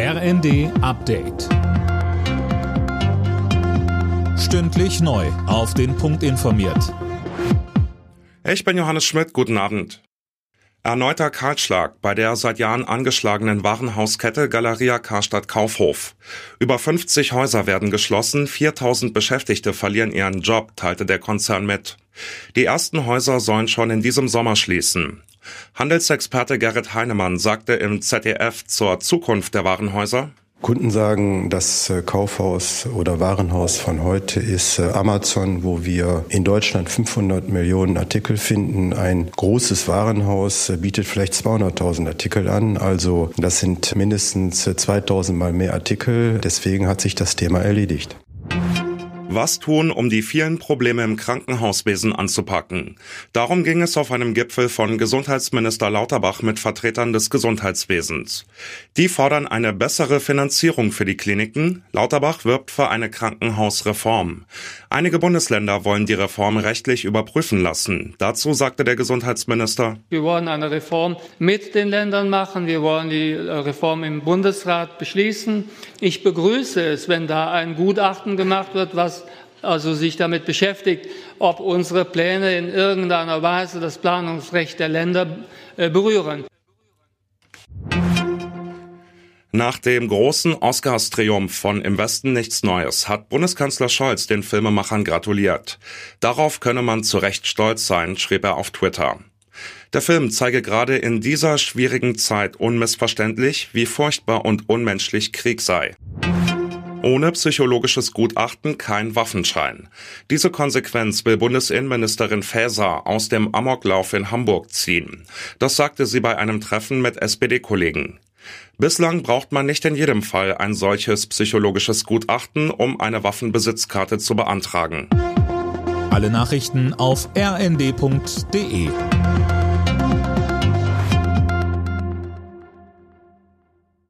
RND Update. Stündlich neu. Auf den Punkt informiert. Ich bin Johannes Schmidt. Guten Abend. Erneuter Kahlschlag bei der seit Jahren angeschlagenen Warenhauskette Galeria Karstadt Kaufhof. Über 50 Häuser werden geschlossen, 4000 Beschäftigte verlieren ihren Job, teilte der Konzern mit. Die ersten Häuser sollen schon in diesem Sommer schließen. Handelsexperte Gerrit Heinemann sagte im ZDF zur Zukunft der Warenhäuser, Kunden sagen, das äh, Kaufhaus oder Warenhaus von heute ist äh, Amazon, wo wir in Deutschland 500 Millionen Artikel finden. Ein großes Warenhaus äh, bietet vielleicht 200.000 Artikel an. Also das sind mindestens 2000 mal mehr Artikel. Deswegen hat sich das Thema erledigt. Was tun, um die vielen Probleme im Krankenhauswesen anzupacken? Darum ging es auf einem Gipfel von Gesundheitsminister Lauterbach mit Vertretern des Gesundheitswesens. Die fordern eine bessere Finanzierung für die Kliniken. Lauterbach wirbt für eine Krankenhausreform. Einige Bundesländer wollen die Reform rechtlich überprüfen lassen. Dazu sagte der Gesundheitsminister, Wir wollen eine Reform mit den Ländern machen. Wir wollen die Reform im Bundesrat beschließen. Ich begrüße es, wenn da ein Gutachten gemacht wird, was also sich damit beschäftigt, ob unsere Pläne in irgendeiner Weise das Planungsrecht der Länder äh, berühren. Nach dem großen Oscars-Triumph von Im Westen nichts Neues hat Bundeskanzler Scholz den Filmemachern gratuliert. Darauf könne man zu Recht stolz sein, schrieb er auf Twitter. Der Film zeige gerade in dieser schwierigen Zeit unmissverständlich, wie furchtbar und unmenschlich Krieg sei. Ohne psychologisches Gutachten kein Waffenschein. Diese Konsequenz will Bundesinnenministerin Faeser aus dem Amoklauf in Hamburg ziehen. Das sagte sie bei einem Treffen mit SPD-Kollegen. Bislang braucht man nicht in jedem Fall ein solches psychologisches Gutachten, um eine Waffenbesitzkarte zu beantragen. Alle Nachrichten auf rnd.de